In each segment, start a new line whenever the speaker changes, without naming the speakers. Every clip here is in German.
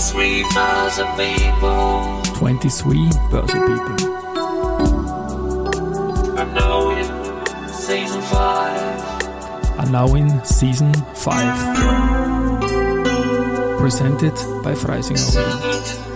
23 Börse People.
23 Börse People.
And now in season 5.
Are now in season 5. Presented by Freisinger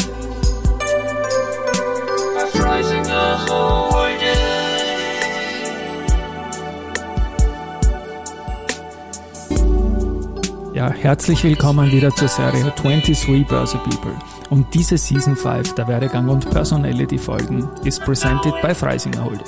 Ja, herzlich willkommen wieder zur Serie 23 Börse People. Und diese Season 5 der Werdegang und Personality Folgen ist presented by Freisinger Holding.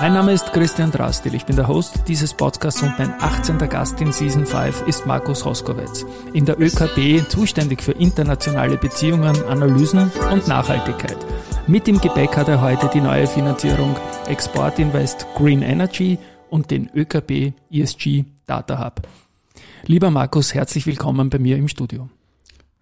Mein Name ist Christian Drastil, ich bin der Host dieses Podcasts und mein 18. Gast in Season 5 ist Markus Hoskowitz. In der ÖKB zuständig für internationale Beziehungen, Analysen und Nachhaltigkeit. Mit im Gepäck hat er heute die neue Finanzierung Export Invest Green Energy und den ÖKB ESG Data Hub. Lieber Markus, herzlich willkommen bei mir im Studio.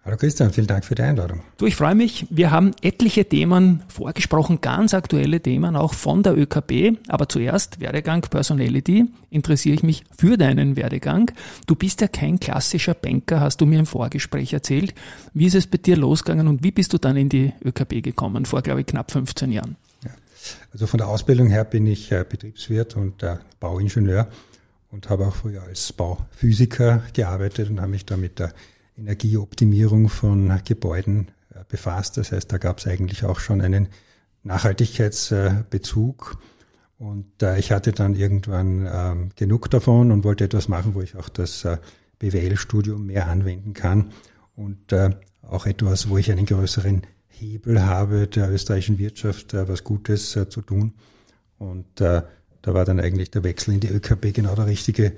Hallo Christian, vielen Dank für die Einladung.
Du, ich freue mich. Wir haben etliche Themen vorgesprochen, ganz aktuelle Themen auch von der ÖKB. Aber zuerst Werdegang Personality. Interessiere ich mich für deinen Werdegang. Du bist ja kein klassischer Banker, hast du mir im Vorgespräch erzählt. Wie ist es bei dir losgegangen und wie bist du dann in die ÖKB gekommen? Vor, glaube ich, knapp 15 Jahren.
Ja. Also von der Ausbildung her bin ich äh, Betriebswirt und äh, Bauingenieur und habe auch früher als Bauphysiker gearbeitet und habe mich da mit der Energieoptimierung von Gebäuden äh, befasst. Das heißt, da gab es eigentlich auch schon einen Nachhaltigkeitsbezug. Und äh, ich hatte dann irgendwann ähm, genug davon und wollte etwas machen, wo ich auch das äh, BWL-Studium mehr anwenden kann und auch etwas, wo ich einen größeren Hebel habe, der österreichischen Wirtschaft was Gutes zu tun. Und da war dann eigentlich der Wechsel in die ÖKB genau der richtige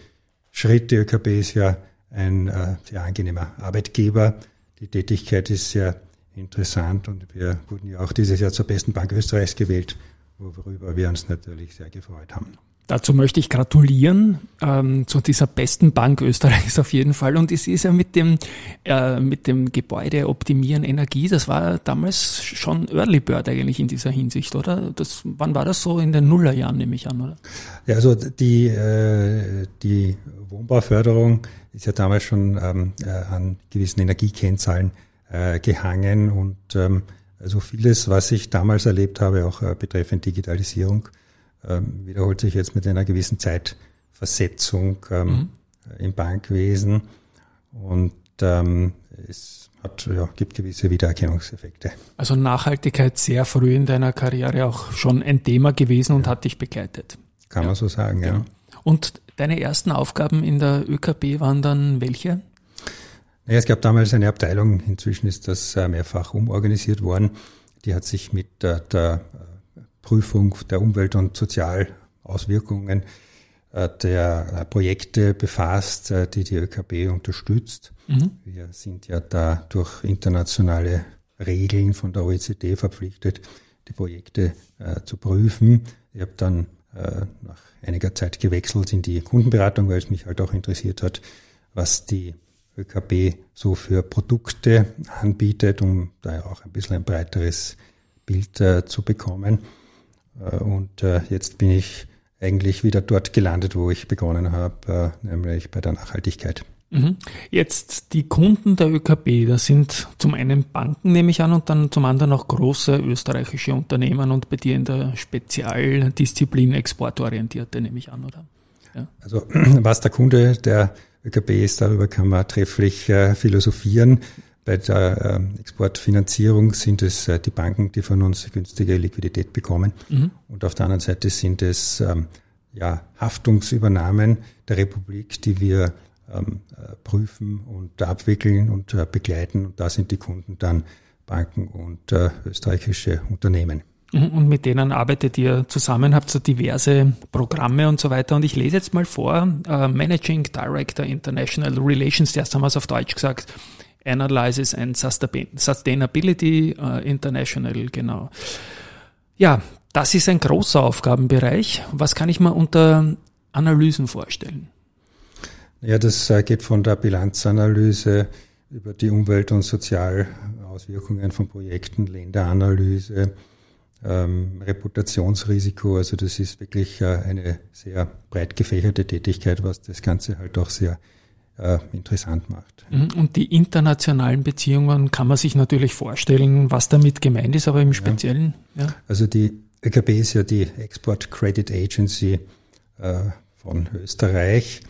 Schritt. Die ÖKB ist ja ein äh, sehr angenehmer Arbeitgeber. Die Tätigkeit ist sehr interessant und wir wurden ja auch dieses Jahr zur besten Bank Österreichs gewählt, worüber wir uns natürlich sehr gefreut haben.
Dazu möchte ich gratulieren ähm, zu dieser besten Bank Österreichs auf jeden Fall. Und es ist ja mit dem, äh, mit dem Gebäude optimieren Energie, das war damals schon Early Bird eigentlich in dieser Hinsicht, oder? Das, wann war das so? In den Nullerjahren nehme ich an, oder?
Ja, also die, äh, die Wohnbauförderung ist ja damals schon ähm, äh, an gewissen Energiekennzahlen äh, gehangen und ähm, also vieles, was ich damals erlebt habe, auch äh, betreffend Digitalisierung, ähm, wiederholt sich jetzt mit einer gewissen Zeitversetzung ähm, mhm. im Bankwesen und ähm, es hat, ja, gibt gewisse Wiedererkennungseffekte.
Also Nachhaltigkeit sehr früh in deiner Karriere auch schon ein Thema gewesen und hat dich begleitet.
Kann ja. man so sagen, ja. ja.
Und deine ersten Aufgaben in der ÖKB waren dann welche?
Naja, es gab damals eine Abteilung, inzwischen ist das äh, mehrfach umorganisiert worden, die hat sich mit der, der Prüfung der Umwelt- und Sozialauswirkungen äh, der äh, Projekte befasst, äh, die die ÖKB unterstützt. Mhm. Wir sind ja da durch internationale Regeln von der OECD verpflichtet, die Projekte zu prüfen. Ich habe dann nach einiger Zeit gewechselt in die Kundenberatung, weil es mich halt auch interessiert hat, was die ÖKB so für Produkte anbietet, um da auch ein bisschen ein breiteres Bild zu bekommen. Äh, und äh, jetzt bin ich eigentlich wieder dort gelandet, wo ich begonnen habe, äh, nämlich bei der Nachhaltigkeit.
Mhm. Jetzt die Kunden der ÖKB, das sind zum einen Banken, nehme ich an, und dann zum anderen auch große österreichische Unternehmen und bei dir in der Spezialdisziplin exportorientierte, nehme ich an, oder?
Ja. Also was der Kunde der ÖKB ist, darüber kann man trefflich äh, philosophieren. Bei der äh, Exportfinanzierung sind es äh, die Banken, die von uns günstige Liquidität bekommen. Mhm. Und auf der anderen Seite sind es ähm, ja, Haftungsübernahmen der Republik, die wir ähm, äh, prüfen und abwickeln und äh, begleiten. Und da sind die Kunden dann Banken und österreichische Unternehmen.
Mhm. Und mit denen arbeitet ihr zusammen, habt so diverse Programme und so weiter. Und ich lese jetzt mal vor, äh, Managing Director International Relations, erst haben wir es auf Deutsch gesagt, Analysis and Sustainability uh, International, genau. Ja, das ist ein großer Aufgabenbereich. Was kann ich mir unter Analysen vorstellen?
Ja, das äh, geht von der Bilanzanalyse über die Umwelt- und Sozialauswirkungen von Projekten, Länderanalyse, ähm, Reputationsrisiko. Also das ist wirklich äh, eine sehr breit gefächerte Tätigkeit, was das Ganze halt auch sehr äh, interessant macht.
Mhm. Und die internationalen Beziehungen kann man sich natürlich vorstellen, was damit gemeint ist, aber im Speziellen.
Ja. ja. Also die ÖKB ist ja die Export Credit Agency äh, von Österreich.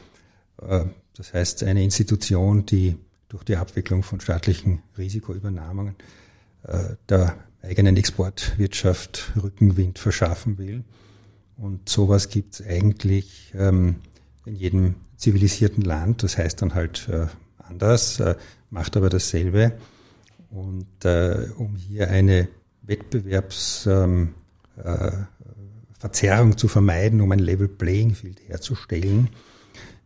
Äh, das heißt, eine Institution, die durch die Abwicklung von staatlichen Risikoübernahmungen äh, der eigenen Exportwirtschaft Rückenwind verschaffen will. Und sowas gibt es eigentlich ähm, in jedem zivilisierten Land. Das heißt dann halt äh, anders, äh, macht aber dasselbe. Und äh, um hier eine Wettbewerbsverzerrung ähm, äh, zu vermeiden, um ein Level Playing Field herzustellen,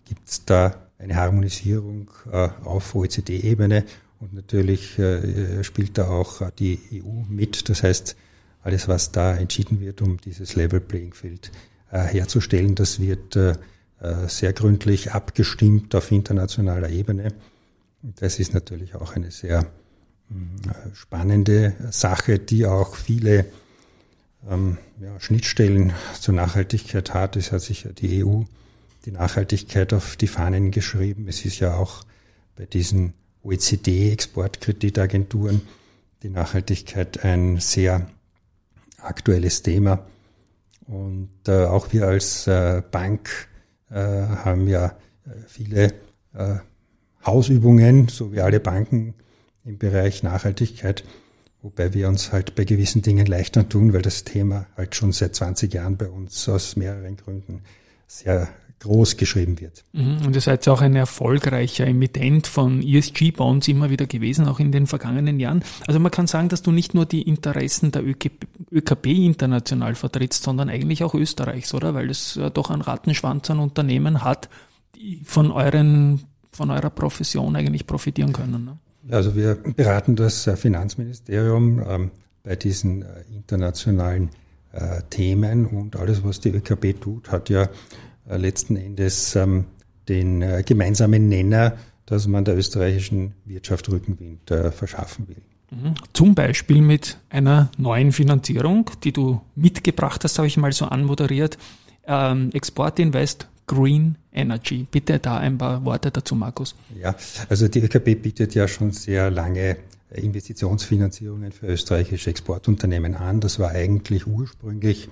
gibt es da eine Harmonisierung äh, auf OECD-Ebene und natürlich äh, spielt da auch die EU mit. Das heißt, alles, was da entschieden wird, um dieses Level Playing Field herzustellen, das wird sehr gründlich abgestimmt auf internationaler Ebene. Das ist natürlich auch eine sehr äh, spannende Sache, die auch viele ähm, ja, Schnittstellen zur Nachhaltigkeit hat. Es hat sich ja die EU die Nachhaltigkeit auf die Fahnen geschrieben. Es ist ja auch bei diesen OECD-Exportkreditagenturen die Nachhaltigkeit ein sehr aktuelles Thema. Und äh, auch wir als äh, Bank äh, haben ja äh, viele äh, Hausübungen, so wie alle Banken im Bereich Nachhaltigkeit, wobei wir uns halt bei gewissen Dingen leichter tun, weil das Thema halt schon seit 20 Jahren bei uns aus mehreren Gründen sehr groß geschrieben wird.
Mhm. Und ihr seid auch ein erfolgreicher Emittent von ESG-Bonds immer wieder gewesen, auch in den vergangenen Jahren. Also man kann sagen, dass du nicht nur die Interessen der ÖKB international vertrittst, sondern eigentlich auch Österreichs, oder? Weil es doch einen Rattenschwanz an Unternehmen hat, die von euren, von eurer Profession eigentlich profitieren können. Ne?
Also wir beraten das äh, Finanzministerium ähm, bei diesen äh, internationalen äh, Themen und alles, was die ÖKB tut, hat ja äh, letzten Endes ähm, den äh, gemeinsamen Nenner, dass man der österreichischen Wirtschaft Rückenwind äh, verschaffen will.
Mhm. Zum Beispiel mit einer neuen Finanzierung, die du mitgebracht hast, habe ich mal so anmoderiert. Ähm, Export Invest Green Energy. Bitte da ein paar Worte dazu, Markus.
Ja, also die ÖKB bietet ja schon sehr lange Investitionsfinanzierungen für österreichische Exportunternehmen an. Das war eigentlich ursprünglich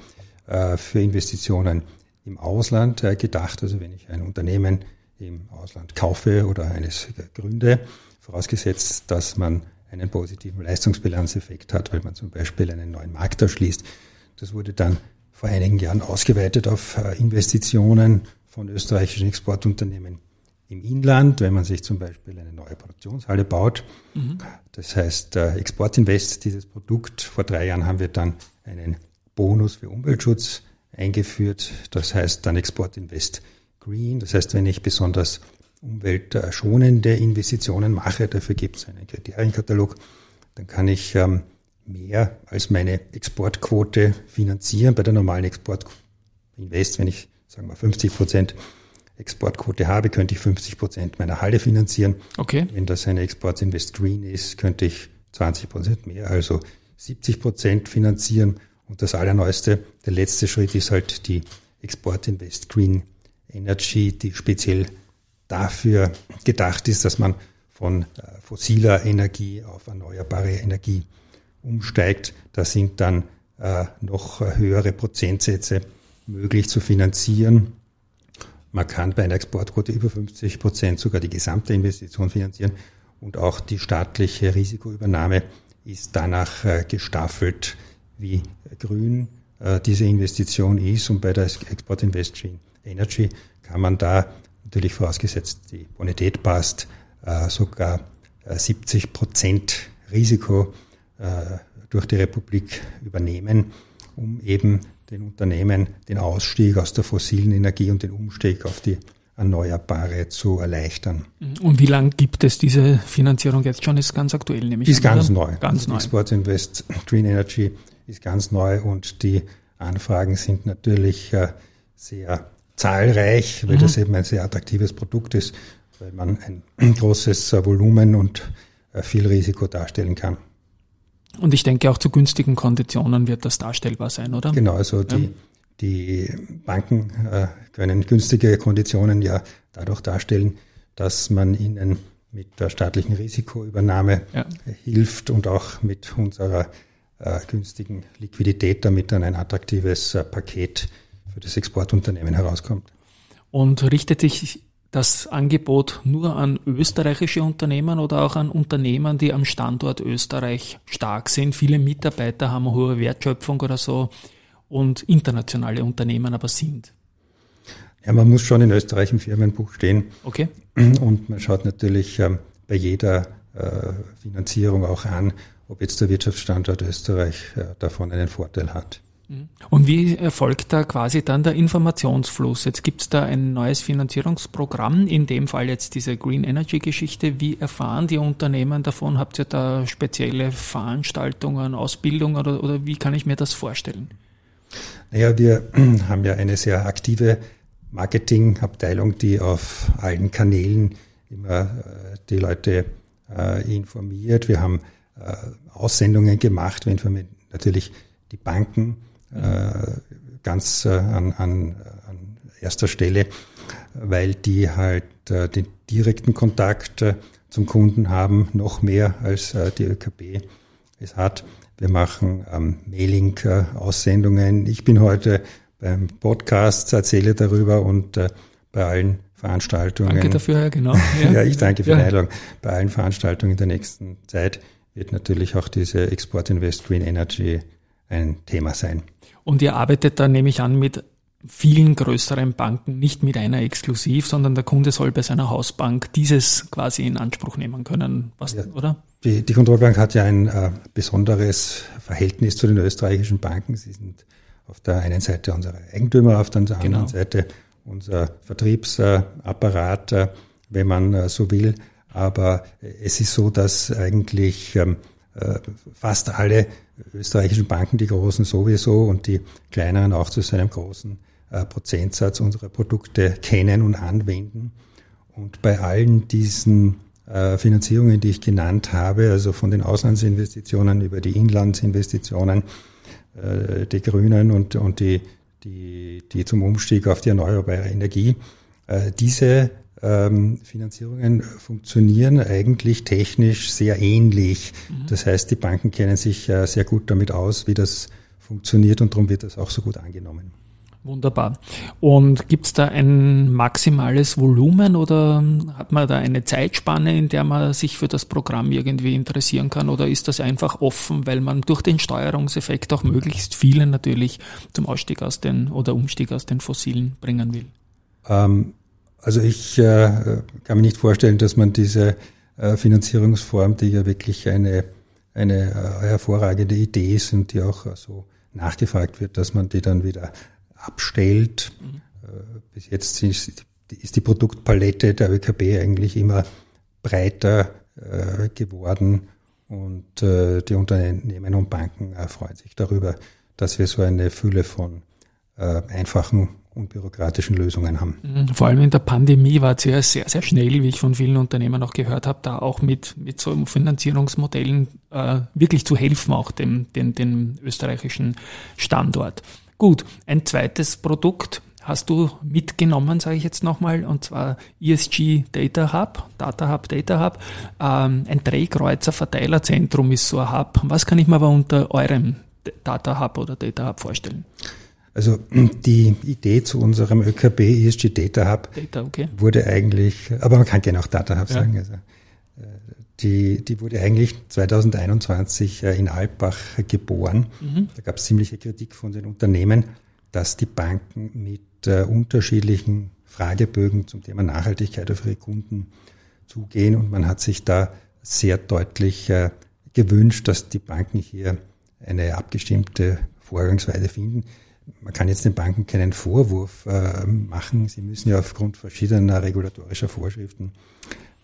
äh, für Investitionen im Ausland äh, gedacht. Also wenn ich ein Unternehmen im Ausland kaufe oder eines gründe, vorausgesetzt, dass man einen positiven Leistungsbilanzeffekt hat, weil man zum Beispiel einen neuen Markt erschließt. Das wurde dann vor einigen Jahren ausgeweitet auf äh, Investitionen von österreichischen Exportunternehmen im Inland, wenn man sich zum Beispiel eine neue Produktionshalle baut. Mhm. Das heißt, äh, Exportinvest, dieses Produkt, vor drei Jahren haben wir dann einen Bonus für Umweltschutz eingeführt. Das heißt dann Export Invest Green. Das heißt, wenn ich besonders umweltschonende Investitionen mache, dafür gibt es einen Kriterienkatalog, dann kann ich ähm, mehr als meine Exportquote finanzieren. Bei der normalen Export Invest, wenn ich sagen wir 50 Prozent Exportquote habe, könnte ich 50 Prozent meiner Halle finanzieren.
Okay.
Wenn das eine Export Invest Green ist, könnte ich 20 Prozent mehr, also 70 Prozent finanzieren und das Allerneueste, der letzte Schritt ist halt die Export Invest Green Energy, die speziell dafür gedacht ist, dass man von äh, fossiler Energie auf erneuerbare Energie umsteigt. Da sind dann äh, noch höhere Prozentsätze möglich zu finanzieren. Man kann bei einer Exportquote über 50 Prozent sogar die gesamte Investition finanzieren und auch die staatliche Risikoübernahme ist danach äh, gestaffelt wie grün äh, diese Investition ist. Und bei der Export Invest Energy kann man da natürlich vorausgesetzt, die Bonität passt, äh, sogar 70 äh, Prozent Risiko äh, durch die Republik übernehmen, um eben den Unternehmen den Ausstieg aus der fossilen Energie und den Umstieg auf die Erneuerbare zu erleichtern.
Und wie lange gibt es diese Finanzierung jetzt schon? Ist ganz aktuell, nämlich.
Ist ganz neu.
Ganz neu.
Export Invest Green Energy ist ganz neu und die Anfragen sind natürlich äh, sehr zahlreich, weil mhm. das eben ein sehr attraktives Produkt ist, weil man ein großes äh, Volumen und äh, viel Risiko darstellen kann.
Und ich denke, auch zu günstigen Konditionen wird das darstellbar sein, oder?
Genau, also die, ja. die Banken können günstige Konditionen ja dadurch darstellen, dass man ihnen mit der staatlichen Risikoübernahme ja. hilft und auch mit unserer äh, günstigen Liquidität, damit dann ein attraktives äh, Paket für das Exportunternehmen herauskommt.
Und richtet sich das Angebot nur an österreichische Unternehmen oder auch an Unternehmen, die am Standort Österreich stark sind? Viele Mitarbeiter haben eine hohe Wertschöpfung oder so und internationale Unternehmen aber sind.
Ja, man muss schon in Österreich im Firmenbuch stehen.
Okay.
Und man schaut natürlich ähm, bei jeder äh, Finanzierung auch an, ob jetzt der Wirtschaftsstandort Österreich äh, davon einen Vorteil hat.
Mhm. Und wie erfolgt da quasi dann der Informationsfluss? Jetzt gibt es da ein neues Finanzierungsprogramm, in dem Fall jetzt diese Green Energy Geschichte. Wie erfahren die Unternehmen davon? Habt ihr da spezielle Veranstaltungen, Ausbildungen oder, oder wie kann ich mir das vorstellen?
Naja, wir haben ja eine sehr aktive Marketingabteilung, die auf allen Kanälen immer äh, die Leute äh, informiert. Wir haben Aussendungen gemacht, wenn wir natürlich die Banken äh, ganz äh, an, an, an erster Stelle, weil die halt äh, den direkten Kontakt zum Kunden haben, noch mehr als die ÖKB es hat. Wir machen ähm, Mailing-Aussendungen. Ich bin heute beim Podcast, erzähle darüber und äh, bei allen Veranstaltungen.
Danke dafür, ja, genau.
Ja, ja ich danke für ja. die Einladung. Bei allen Veranstaltungen in der nächsten Zeit wird natürlich auch diese Export Invest Green Energy ein Thema sein.
Und ihr arbeitet da, nehme ich an, mit vielen größeren Banken, nicht mit einer exklusiv, sondern der Kunde soll bei seiner Hausbank dieses quasi in Anspruch nehmen können, was, ja, oder?
Die, die Kontrollbank hat ja ein äh, besonderes Verhältnis zu den österreichischen Banken. Sie sind auf der einen Seite unsere Eigentümer, auf der anderen genau. Seite unser Vertriebsapparat, äh, wenn man äh, so will. Aber es ist so, dass eigentlich ähm, äh, fast alle österreichischen Banken, die großen sowieso und die kleineren auch zu so einem großen äh, Prozentsatz unsere Produkte kennen und anwenden. Und bei allen diesen äh, Finanzierungen, die ich genannt habe, also von den Auslandsinvestitionen über die Inlandsinvestitionen, die Grünen und, und die, die, die zum Umstieg auf die erneuerbare Energie, diese ähm, Finanzierungen funktionieren eigentlich technisch sehr ähnlich. Mhm. Das heißt, die Banken kennen sich äh, sehr gut damit aus, wie das funktioniert und darum wird das auch so gut angenommen.
Wunderbar. Und gibt es da ein maximales Volumen oder hat man da eine Zeitspanne, in der man sich für das Programm irgendwie interessieren kann? Oder ist das einfach offen, weil man durch den Steuerungseffekt auch möglichst viele natürlich zum Ausstieg aus den oder Umstieg aus den Fossilen bringen will?
Ähm, also ich äh, kann mir nicht vorstellen, dass man diese äh, Finanzierungsform, die ja wirklich eine, eine äh, hervorragende Idee ist und die auch äh, so nachgefragt wird, dass man die dann wieder abstellt. Mhm. Äh, bis jetzt ist, ist, die Produktpalette der ÖKB eigentlich immer breiter äh, geworden und die Unternehmen und Banken freuen sich darüber, dass wir so eine Fülle von einfachen unbürokratischen Lösungen haben.
Mhm. Vor allem in der Pandemie war es ja sehr, sehr schnell, wie ich von vielen Unternehmen auch gehört habe, da auch mit, mit so Finanzierungsmodellen äh, wirklich zu helfen, auch dem, dem, dem österreichischen Standort. Gut, ein zweites Produkt hast du mitgenommen, sage ich jetzt nochmal, und zwar ESG Data Hub, Data Hub, Data Hub. Ähm, ein Drehkreuzer Verteilerzentrum ist so ein Hub. Was kann ich mir aber unter eurem Data Hub oder Data Hub vorstellen?
Also die Idee zu unserem ÖKB ESG Data Hub Data, okay. wurde eigentlich, aber man kann gerne auch Data Hub ja. sagen, also, äh, die, die wurde eigentlich 2021 äh, in Alpbach geboren. Mhm. Da gab es ziemliche Kritik von den Unternehmen, dass die Banken mit äh, unterschiedlichen Fragebögen zum Thema Nachhaltigkeit auf ihre Kunden zugehen und man hat sich da sehr deutlich äh, gewünscht, dass die Banken hier eine abgestimmte Vorgangsweise finden man kann jetzt den Banken keinen Vorwurf äh, machen. Sie müssen ja aufgrund verschiedener regulatorischer Vorschriften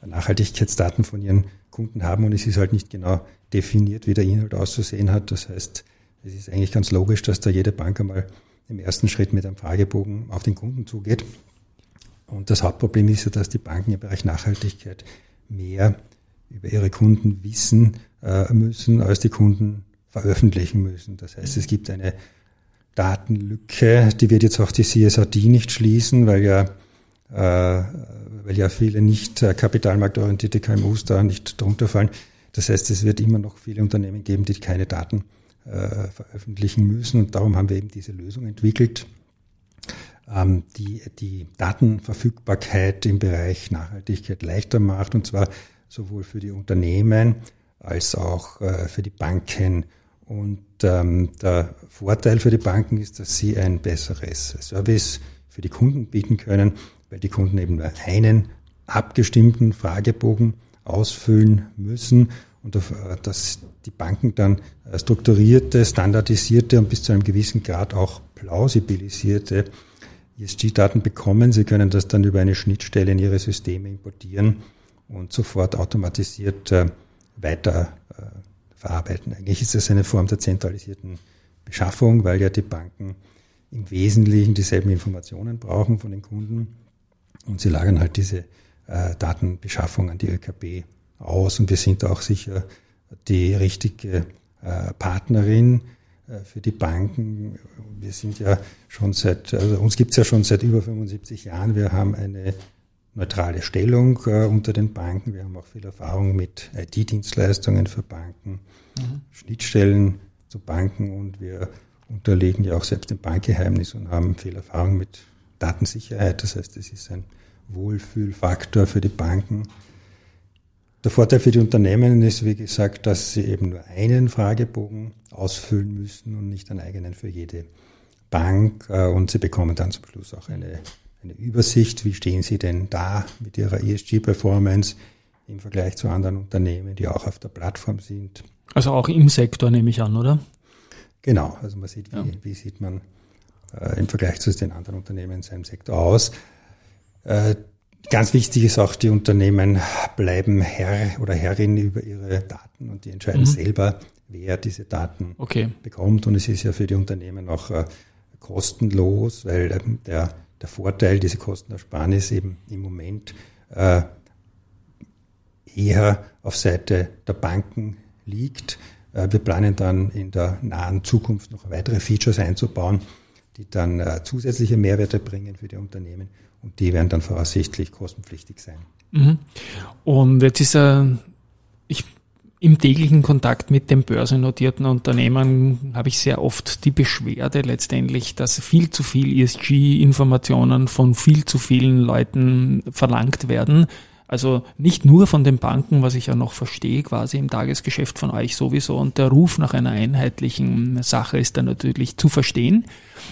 Nachhaltigkeitsdaten von ihren Kunden haben und es ist halt nicht genau definiert, wie der Inhalt auszusehen hat. Das heißt, es ist eigentlich ganz logisch, dass da jede Bank einmal im ersten Schritt mit einem Fragebogen auf den Kunden zugeht. Und das Hauptproblem ist ja, dass die Banken im Bereich Nachhaltigkeit mehr über ihre Kunden wissen äh, müssen, als die Kunden veröffentlichen müssen. Das heißt, es gibt eine Datenlücke, die wird jetzt auch die CSRD nicht schließen, weil ja weil ja viele nicht kapitalmarktorientierte KMUs da nicht drunter fallen. Das heißt, es wird immer noch viele Unternehmen geben, die keine Daten veröffentlichen müssen. Und darum haben wir eben diese Lösung entwickelt, ähm, die die Datenverfügbarkeit im Bereich Nachhaltigkeit leichter macht, und zwar sowohl für die Unternehmen als auch äh, für die Banken. Und ähm, der Vorteil für die Banken ist, dass sie ein besseres Service für die Kunden bieten können, weil die Kunden eben nur einen abgestimmten Fragebogen ausfüllen müssen und äh, dass die Banken dann äh, strukturierte, standardisierte und bis zu einem gewissen Grad auch plausibilisierte ESG-Daten bekommen. Sie können das dann über eine Schnittstelle in Ihre Systeme importieren und sofort automatisiert äh, weiter verarbeiten. Eigentlich ist das eine Form der zentralisierten Beschaffung, weil ja die Banken im Wesentlichen dieselben Informationen brauchen von den Kunden und sie lagern halt diese äh, Datenbeschaffung an die ÖKB aus und wir sind auch sicher die richtige äh, Partnerin äh, für die Banken. Wir sind ja schon seit, also uns gibt es ja schon seit über 75 Jahren. Wir haben eine neutrale Stellung äh, unter den Banken. Wir haben auch viel Erfahrung mit IT-Dienstleistungen für Banken, mhm. Schnittstellen zu Banken und wir unterliegen ja auch selbst dem Bankgeheimnis und haben viel Erfahrung mit Datensicherheit. Das heißt, es ist ein Wohlfühlfaktor für die Banken. Der Vorteil für die Unternehmen ist, wie gesagt, dass sie eben nur einen Fragebogen ausfüllen müssen und nicht einen eigenen für jede Bank. Äh, und sie bekommen dann zum Schluss auch eine, eine Übersicht, wie stehen sie denn da mit ihrer ESG-Performance im Vergleich zu anderen Unternehmen, die auch auf der Plattform sind.
Also auch im Sektor nehme ich an, oder?
Genau, also man sieht, wie, ja. wie sieht man äh, im Vergleich zu den anderen Unternehmen in seinem Sektor aus. Äh, Ganz wichtig ist auch, die Unternehmen bleiben Herr oder Herrin über ihre Daten und die entscheiden mhm. selber, wer diese Daten okay. bekommt. Und es ist ja für die Unternehmen auch äh, kostenlos, weil ähm, der, der Vorteil, diese Kostenersparnis eben im Moment äh, eher auf Seite der Banken liegt. Äh, wir planen dann in der nahen Zukunft noch weitere Features einzubauen, die dann äh, zusätzliche Mehrwerte bringen für die Unternehmen und die werden dann voraussichtlich kostenpflichtig sein.
Mhm. Und jetzt ist er, ich im täglichen Kontakt mit den börsennotierten Unternehmen habe ich sehr oft die Beschwerde letztendlich, dass viel zu viel ESG-Informationen von viel zu vielen Leuten verlangt werden also nicht nur von den Banken, was ich ja noch verstehe, quasi im Tagesgeschäft von euch sowieso. Und der Ruf nach einer einheitlichen Sache ist dann natürlich zu verstehen.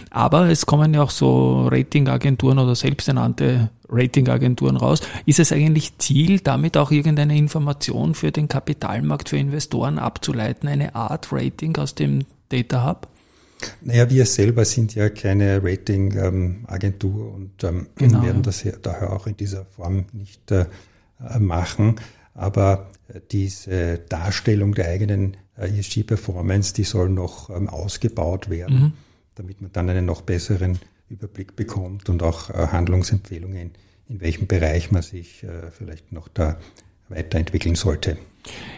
Aber es kommen ja auch so Ratingagenturen oder selbsternannte Ratingagenturen raus. Ist es eigentlich Ziel, damit auch irgendeine Information für den Kapitalmarkt, für Investoren abzuleiten, eine Art Rating aus dem Data Hub?
Naja, wir selber sind ja keine Ratingagentur und ähm, genau, werden das daher auch in dieser Form nicht äh, äh, machen. Aber äh, diese Darstellung der eigenen äh, ESG-Performance, die soll noch ähm, ausgebaut werden, mhm. damit man dann einen noch besseren Überblick bekommt und auch Handlungsempfehlungen, in welchem Bereich man sich vielleicht noch da weiterentwickeln sollte.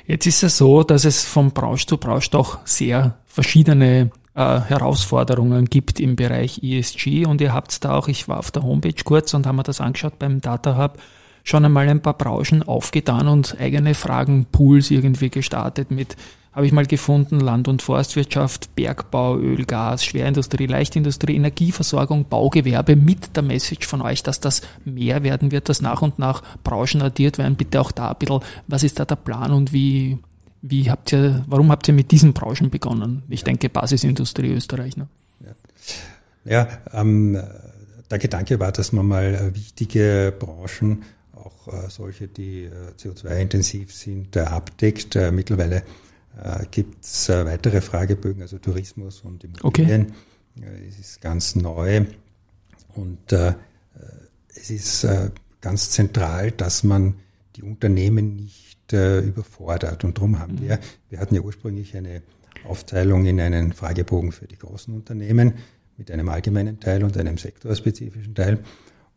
Jetzt ist es so, dass es von Branche zu Branche doch sehr verschiedene äh, Herausforderungen gibt im Bereich ESG und ihr habt da auch, ich war auf der Homepage kurz und haben mir das angeschaut beim Data Hub, schon einmal ein paar Branchen aufgetan und eigene Fragenpools irgendwie gestartet mit, habe ich mal gefunden, Land- und Forstwirtschaft, Bergbau, Öl, Gas, Schwerindustrie, Leichtindustrie, Energieversorgung, Baugewerbe mit der Message von euch, dass das mehr werden wird, dass nach und nach Branchen addiert werden. Bitte auch da ein bisschen, was ist da der Plan und wie, wie habt ihr, warum habt ihr mit diesen Branchen begonnen? Ich denke Basisindustrie Österreich. Ne?
Ja, ja ähm, der Gedanke war, dass man mal äh, wichtige Branchen auch äh, solche, die äh, CO2-intensiv sind, äh, abdeckt. Mittlerweile gibt es weitere Fragebögen, also Tourismus und Immobilien. Okay. Es ist ganz neu und es ist ganz zentral, dass man die Unternehmen nicht überfordert. Und darum haben wir, wir hatten ja ursprünglich eine Aufteilung in einen Fragebogen für die großen Unternehmen mit einem allgemeinen Teil und einem sektorspezifischen Teil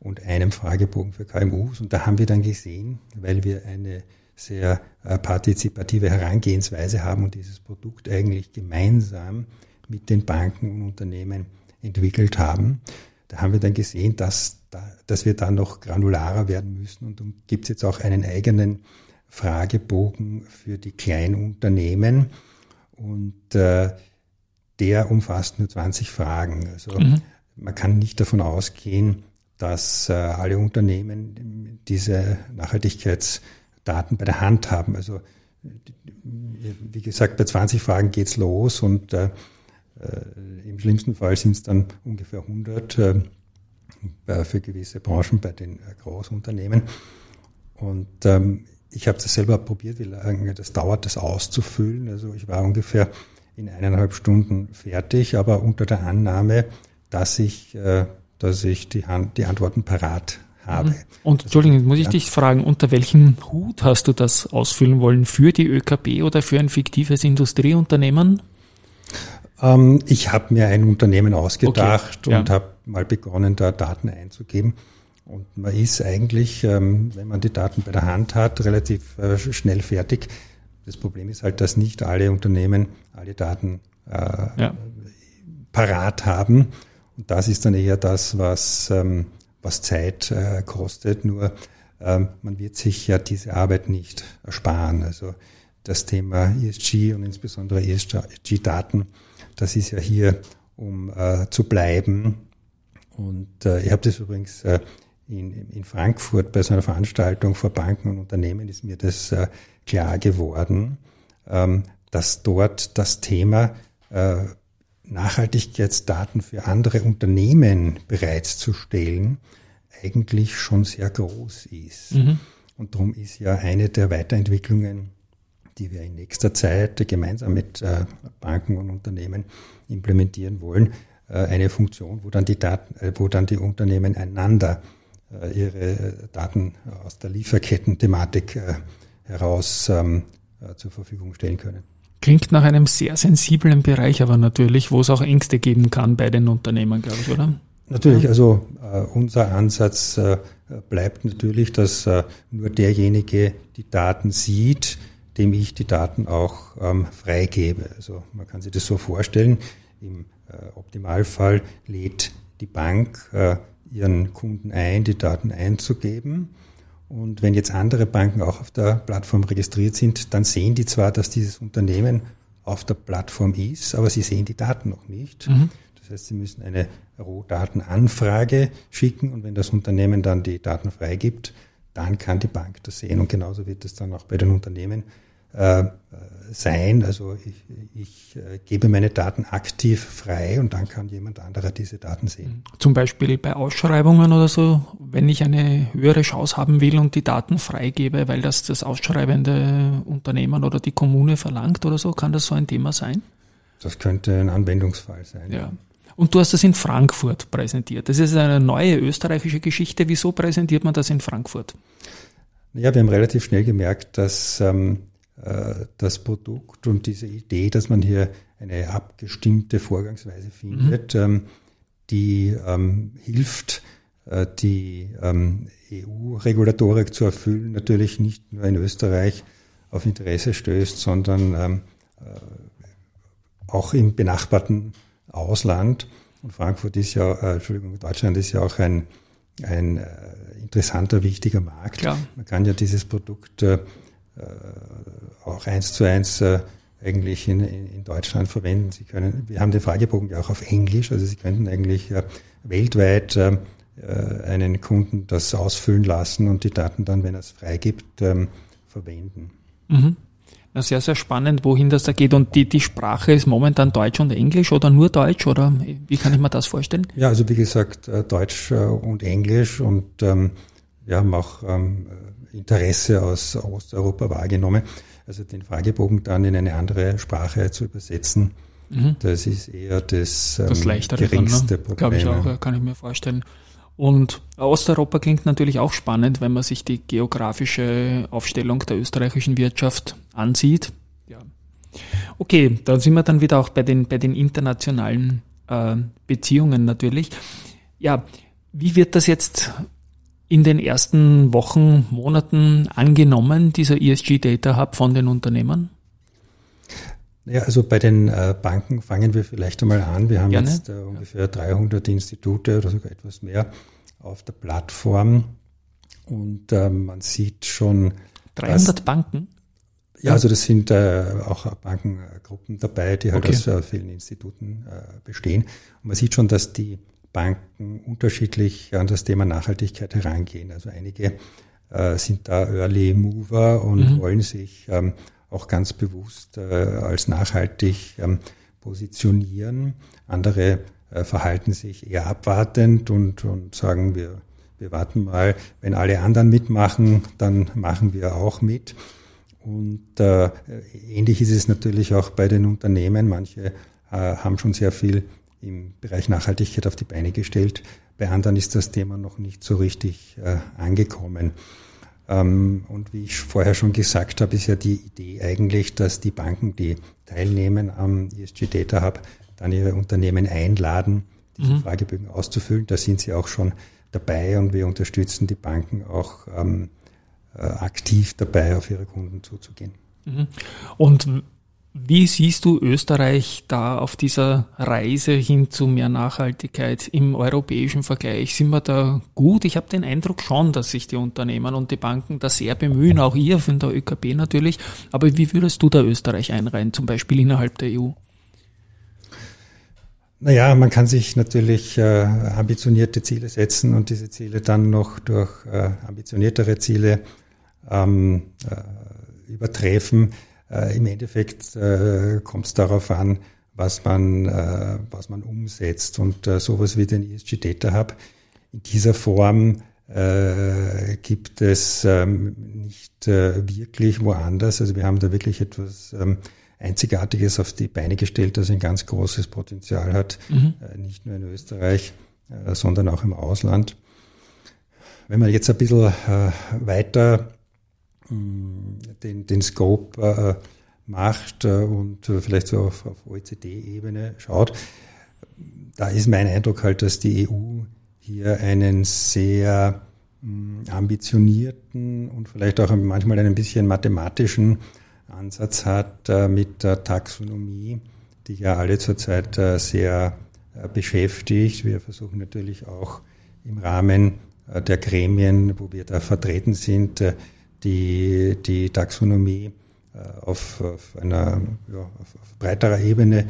und einem Fragebogen für KMUs. Und da haben wir dann gesehen, weil wir eine sehr äh, partizipative Herangehensweise haben und dieses Produkt eigentlich gemeinsam mit den Banken und Unternehmen entwickelt haben. Da haben wir dann gesehen, dass da, dass wir da noch granularer werden müssen. Und dann gibt es jetzt auch einen eigenen Fragebogen für die Kleinunternehmen. Und äh, der umfasst nur 20 Fragen. Also mhm. man kann nicht davon ausgehen, dass äh, alle Unternehmen diese Nachhaltigkeitsdaten bei der Hand haben. Also wie gesagt, bei 20 Fragen geht's los und äh, äh, im schlimmsten Fall sind es dann ungefähr 100 äh, für gewisse Branchen bei den äh, Großunternehmen. Und ähm, ich habe das selber probiert, wie lange das dauert, das auszufüllen. Also ich war ungefähr in eineinhalb Stunden fertig, aber unter der Annahme, dass ich, äh, dass ich die, Hand, die Antworten parat habe. Mhm.
Und Entschuldigung, muss ich ja. dich fragen, unter welchem Hut hast du das ausfüllen wollen? Für die ÖKB oder für ein fiktives Industrieunternehmen?
Ähm, ich habe mir ein Unternehmen ausgedacht okay. und ja. habe mal begonnen, da Daten einzugeben. Und man ist eigentlich, ähm, wenn man die Daten bei der Hand hat, relativ äh, schnell fertig. Das Problem ist halt, dass nicht alle Unternehmen alle Daten äh, ja. parat haben. Und das ist dann eher das, was, ähm, was Zeit äh, kostet. Nur ähm, man wird sich ja diese Arbeit nicht ersparen. Also das Thema ESG und insbesondere ESG-Daten das ist ja hier, um äh, zu bleiben. Und äh, ich habe das übrigens äh, in, in Frankfurt bei so einer Veranstaltung vor Banken und Unternehmen ist mir das äh, klar geworden, ähm, dass dort das Thema äh, Nachhaltigkeitsdaten für andere Unternehmen bereitzustellen eigentlich schon sehr groß ist. Mhm. Und darum ist ja eine der Weiterentwicklungen die wir in nächster Zeit gemeinsam mit äh, Banken und Unternehmen implementieren wollen, äh, eine Funktion, wo dann die Daten, äh, wo dann die Unternehmen einander ihre Daten aus der Lieferketten-Thematik heraus ähm, zur Verfügung stellen können.
Klingt nach einem sehr sensiblen Bereich, aber natürlich, wo es auch Ängste geben kann bei den Unternehmen, glaube ich, oder?
Natürlich, also äh, unser Ansatz äh, bleibt natürlich, dass äh, nur derjenige die Daten sieht, dem ich die Daten auch ähm, freigebe. Also man kann sich das so vorstellen, im äh, Optimalfall lädt die Bank äh, ihren Kunden ein, die Daten einzugeben. Und wenn jetzt andere Banken auch auf der Plattform registriert sind, dann sehen die zwar, dass dieses Unternehmen auf der Plattform ist, aber sie sehen die Daten noch nicht. Mhm. Das heißt, sie müssen eine Rohdatenanfrage schicken und wenn das Unternehmen dann die Daten freigibt, dann kann die Bank das sehen. Und genauso wird es dann auch bei den Unternehmen äh, sein. Also ich, ich äh, gebe meine Daten aktiv frei und dann kann jemand anderer diese Daten sehen.
Zum Beispiel bei Ausschreibungen oder so, wenn ich eine höhere Chance haben will und die Daten freigebe, weil das das ausschreibende Unternehmen oder die Kommune verlangt oder so, kann das so ein Thema sein?
Das könnte ein Anwendungsfall sein.
Ja. Und du hast das in Frankfurt präsentiert. Das ist eine neue österreichische Geschichte. Wieso präsentiert man das in Frankfurt?
Ja, wir haben relativ schnell gemerkt, dass ähm, äh, das Produkt und diese Idee, dass man hier eine abgestimmte Vorgangsweise findet, mhm. Ähm, die ähm, hilft, äh, die ähm, EU-Regulatorik zu erfüllen, natürlich nicht nur in Österreich auf Interesse stößt, sondern äh, auch im benachbarten Ausland. Und Frankfurt ist ja, äh, Entschuldigung, Deutschland ist ja auch ein, ein äh, interessanter, wichtiger Markt. Klar. Man kann ja dieses Produkt äh, äh, auch eins zu eins äh, eigentlich in, in Deutschland verwenden. Sie können, wir haben den Fragebogen ja auch auf Englisch, also Sie könnten eigentlich äh, weltweit einen Kunden das ausfüllen lassen und die Daten dann, wenn er es freigibt, ähm, verwenden.
Mhm. Na, sehr, sehr spannend, wohin das da geht. Und die, die Sprache ist momentan Deutsch und Englisch oder nur Deutsch oder wie kann ich mir das vorstellen?
Ja, also wie gesagt, Deutsch und Englisch und ähm, wir haben auch ähm, Interesse aus Osteuropa wahrgenommen. Also den Fragebogen dann in eine andere Sprache zu übersetzen, mhm. das ist eher das,
ähm, das leichtere geringste dann, ne? Problem. Glaube ich auch, kann ich mir vorstellen. Und Osteuropa klingt natürlich auch spannend, wenn man sich die geografische Aufstellung der österreichischen Wirtschaft ansieht. Ja. Okay, da sind wir dann wieder auch bei den, bei den internationalen äh, Beziehungen natürlich. Ja, wie wird das jetzt in den ersten Wochen, Monaten angenommen, dieser ESG Data Hub von den Unternehmen?
Ja, also bei den äh, Banken fangen wir vielleicht einmal an. Wir haben Gerne. jetzt äh, ungefähr 300 Institute oder sogar etwas mehr auf der Plattform. Und äh, man sieht schon.
300 dass, Banken?
Ja, also das sind äh, auch Bankengruppen dabei, die halt okay. aus vielen Instituten bestehen. Und man sieht schon, dass die Banken unterschiedlich an das Thema Nachhaltigkeit herangehen. Also einige äh, sind da Early Mover und mhm. wollen sich ähm, auch ganz bewusst äh, als nachhaltig ähm, positionieren. Andere äh, verhalten sich eher abwartend und, und sagen, wir, wir warten mal, wenn alle anderen mitmachen, dann machen wir auch mit. Und äh, ähnlich ist es natürlich auch bei den Unternehmen. Manche äh, haben schon sehr viel im Bereich Nachhaltigkeit auf die Beine gestellt. Bei anderen ist das Thema noch nicht so richtig äh, angekommen. Ähm, und wie ich vorher schon gesagt habe, ist ja die Idee eigentlich, dass die Banken, die teilnehmen am ESG Data Hub, dann ihre Unternehmen einladen, diese mhm. Fragebögen auszufüllen. Da sind sie auch schon dabei und wir unterstützen die Banken auch ähm, äh, aktiv dabei, auf ihre Kunden zuzugehen.
Mhm. Und wie siehst du Österreich da auf dieser Reise hin zu mehr Nachhaltigkeit im europäischen Vergleich? Sind wir da gut? Ich habe den Eindruck schon, dass sich die Unternehmen und die Banken da sehr bemühen, auch ihr von der ÖKB natürlich. Aber wie würdest du da Österreich einreihen, zum Beispiel innerhalb der EU?
Naja, man kann sich natürlich äh, ambitionierte Ziele setzen und diese Ziele dann noch durch äh, ambitioniertere Ziele ähm, äh, übertreffen. Äh, Im Endeffekt äh, kommt es darauf an, was man, äh, was man umsetzt. Und äh, sowas wie den ESG Data Hub in dieser Form äh, gibt es ähm, nicht äh, wirklich woanders. Also wir haben da wirklich etwas ähm, Einzigartiges auf die Beine gestellt, das ein ganz großes Potenzial hat, mhm. äh, nicht nur in Österreich, äh, sondern auch im Ausland. Wenn man jetzt ein bisschen äh, weiter den, den Scope äh, macht äh, und vielleicht so auf, auf OECD-Ebene schaut, da ist mein Eindruck halt, dass die EU hier einen sehr mh, ambitionierten und vielleicht auch manchmal einen bisschen mathematischen Ansatz hat äh, mit der Taxonomie, die ja alle zurzeit äh, sehr äh, beschäftigt. Wir versuchen natürlich auch im Rahmen äh, der Gremien, wo wir da vertreten sind, äh, die, die Taxonomie äh, auf, auf einer ja, auf, auf breiterer Ebene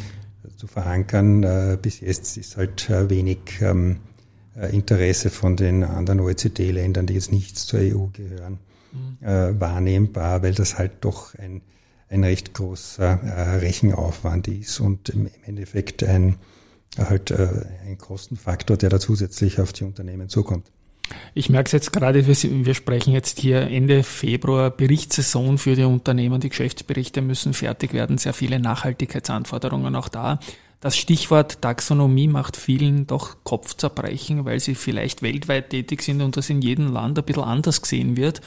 zu verankern. Äh, bis jetzt ist halt äh, wenig ähm, Interesse von den anderen OECD-Ländern, die jetzt nicht zur EU gehören, mhm. wahrnehmbar, weil das halt doch ein, ein recht großer Rechenaufwand ist und im Endeffekt ein, halt ein Kostenfaktor, der da zusätzlich auf die Unternehmen zukommt.
Ich merke es jetzt gerade, wir, sprechen jetzt hier Ende Februar, Berichtssaison für die Unternehmen, die Geschäftsberichte müssen fertig werden, sehr viele Nachhaltigkeitsanforderungen auch da. Das Stichwort Taxonomie macht vielen doch Kopfzerbrechen, weil sie vielleicht weltweit tätig sind und das in jedem Land ein bisschen anders gesehen wird.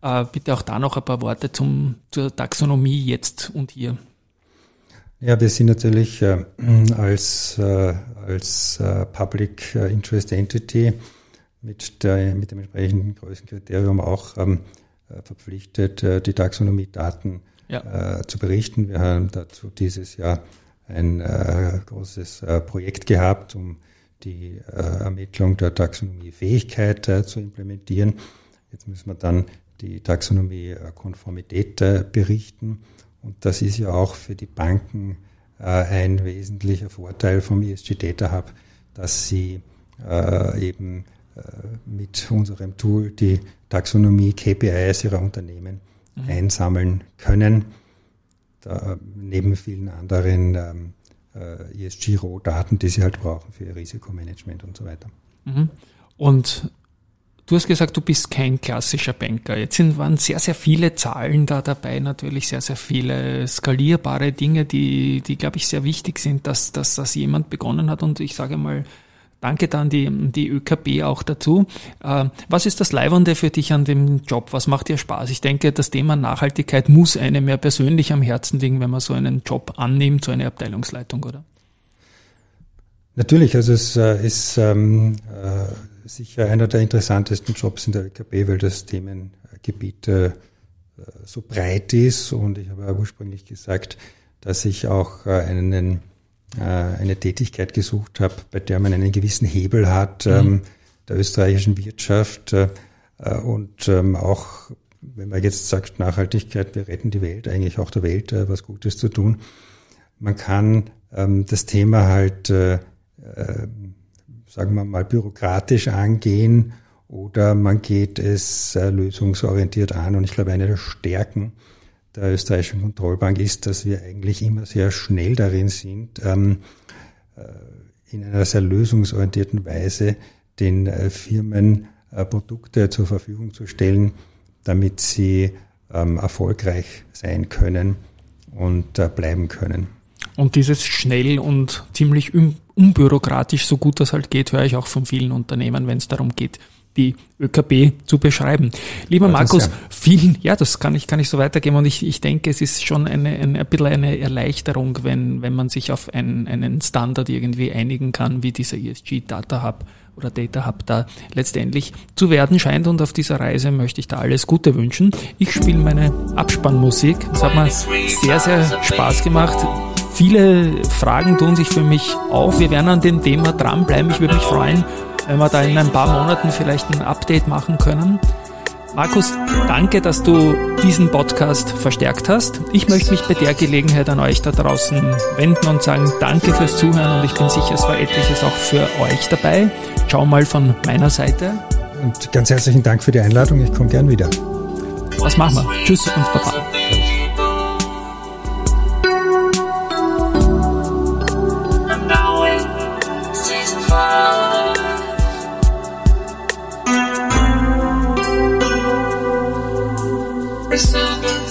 Äh, bitte auch da noch ein paar Worte zum, zur Taxonomie jetzt und hier.
Ja, wir sind natürlich äh, als, äh, als Public Interest Entity mit, der, mit dem entsprechenden Größenkriterium auch ähm, äh, verpflichtet, äh, die Taxonomie-Daten ja. äh, zu berichten. Wir haben dazu dieses Jahr ein äh, großes äh, Projekt gehabt, um die äh, Ermittlung der Taxonomie-Fähigkeit zu implementieren. Jetzt müssen wir dann die Taxonomie-Konformität berichten. Und das ist ja auch für die Banken ein wesentlicher Vorteil vom ESG Data Hub, dass sie eben mit unserem Tool die Taxonomie KPIs ihrer Unternehmen mhm. einsammeln können. Da, neben vielen anderen ähm, äh, ESG-Rohdaten, die sie halt brauchen für ihr Risikomanagement und so weiter.
Mhm. Und du hast gesagt, du bist kein klassischer Banker. Jetzt sind, waren sehr, sehr viele Zahlen da dabei, natürlich sehr, sehr viele skalierbare Dinge, die, die glaube ich, sehr wichtig sind, dass, dass das jemand begonnen hat und ich sage mal, Danke dann die, die ÖKB auch dazu. Äh, was ist das Leibende für dich an dem Job? Was macht dir Spaß? Ich denke, das Thema Nachhaltigkeit muss einem mehr persönlich am Herzen liegen, wenn man so einen Job annimmt, so eine Abteilungsleitung, oder?
Natürlich, also es äh, ist ähm, äh, sicher einer der interessantesten Jobs in der ÖKB, weil das Themengebiet so breit ist und ich habe ja ursprünglich gesagt, dass ich auch einen eine Tätigkeit gesucht habe, bei der man einen gewissen Hebel hat, mhm. ähm, der österreichischen Wirtschaft äh, und ähm, auch, wenn man jetzt sagt, Nachhaltigkeit, wir retten die Welt, eigentlich auch der Welt äh, was Gutes zu tun. Man kann ähm, das Thema halt, äh, äh, sagen wir mal, bürokratisch angehen oder man geht es äh, lösungsorientiert an. Und ich glaube, eine der Stärken der österreichischen Kontrollbank ist, dass wir eigentlich immer sehr schnell darin sind, ähm, äh, in einer sehr lösungsorientierten Weise den äh, Firmen äh, Produkte zur Verfügung zu stellen, damit sie ähm, erfolgreich sein können und äh, bleiben können.
Und dieses schnell und ziemlich unbürokratisch, so gut das halt geht, höre ich auch von vielen Unternehmen, wenn es darum geht, die ÖKB zu beschreiben. Lieber Markus, vielen, ja, das kann ich, kann ich so weitergeben und ich, ich denke, es ist schon eine, eine, ein bisschen eine Erleichterung, wenn, wenn man sich auf einen, einen Standard irgendwie einigen kann, wie dieser ESG Data Hub oder Data Hub da letztendlich zu werden scheint und auf dieser Reise möchte ich da alles Gute wünschen. Ich spiele meine Abspannmusik. Es hat mir sehr, sehr Spaß gemacht. Viele Fragen tun sich für mich auf. Wir werden an dem Thema dranbleiben. Ich würde mich freuen, wenn wir da in ein paar Monaten vielleicht ein Update machen können. Markus, danke, dass du diesen Podcast verstärkt hast. Ich möchte mich bei der Gelegenheit an euch da draußen wenden und sagen, danke fürs Zuhören und ich bin sicher, es war etliches auch für euch dabei. Schau mal von meiner Seite.
Und ganz herzlichen Dank für die Einladung. Ich komme gern wieder.
Was machen wir? Tschüss und Baba.
pensando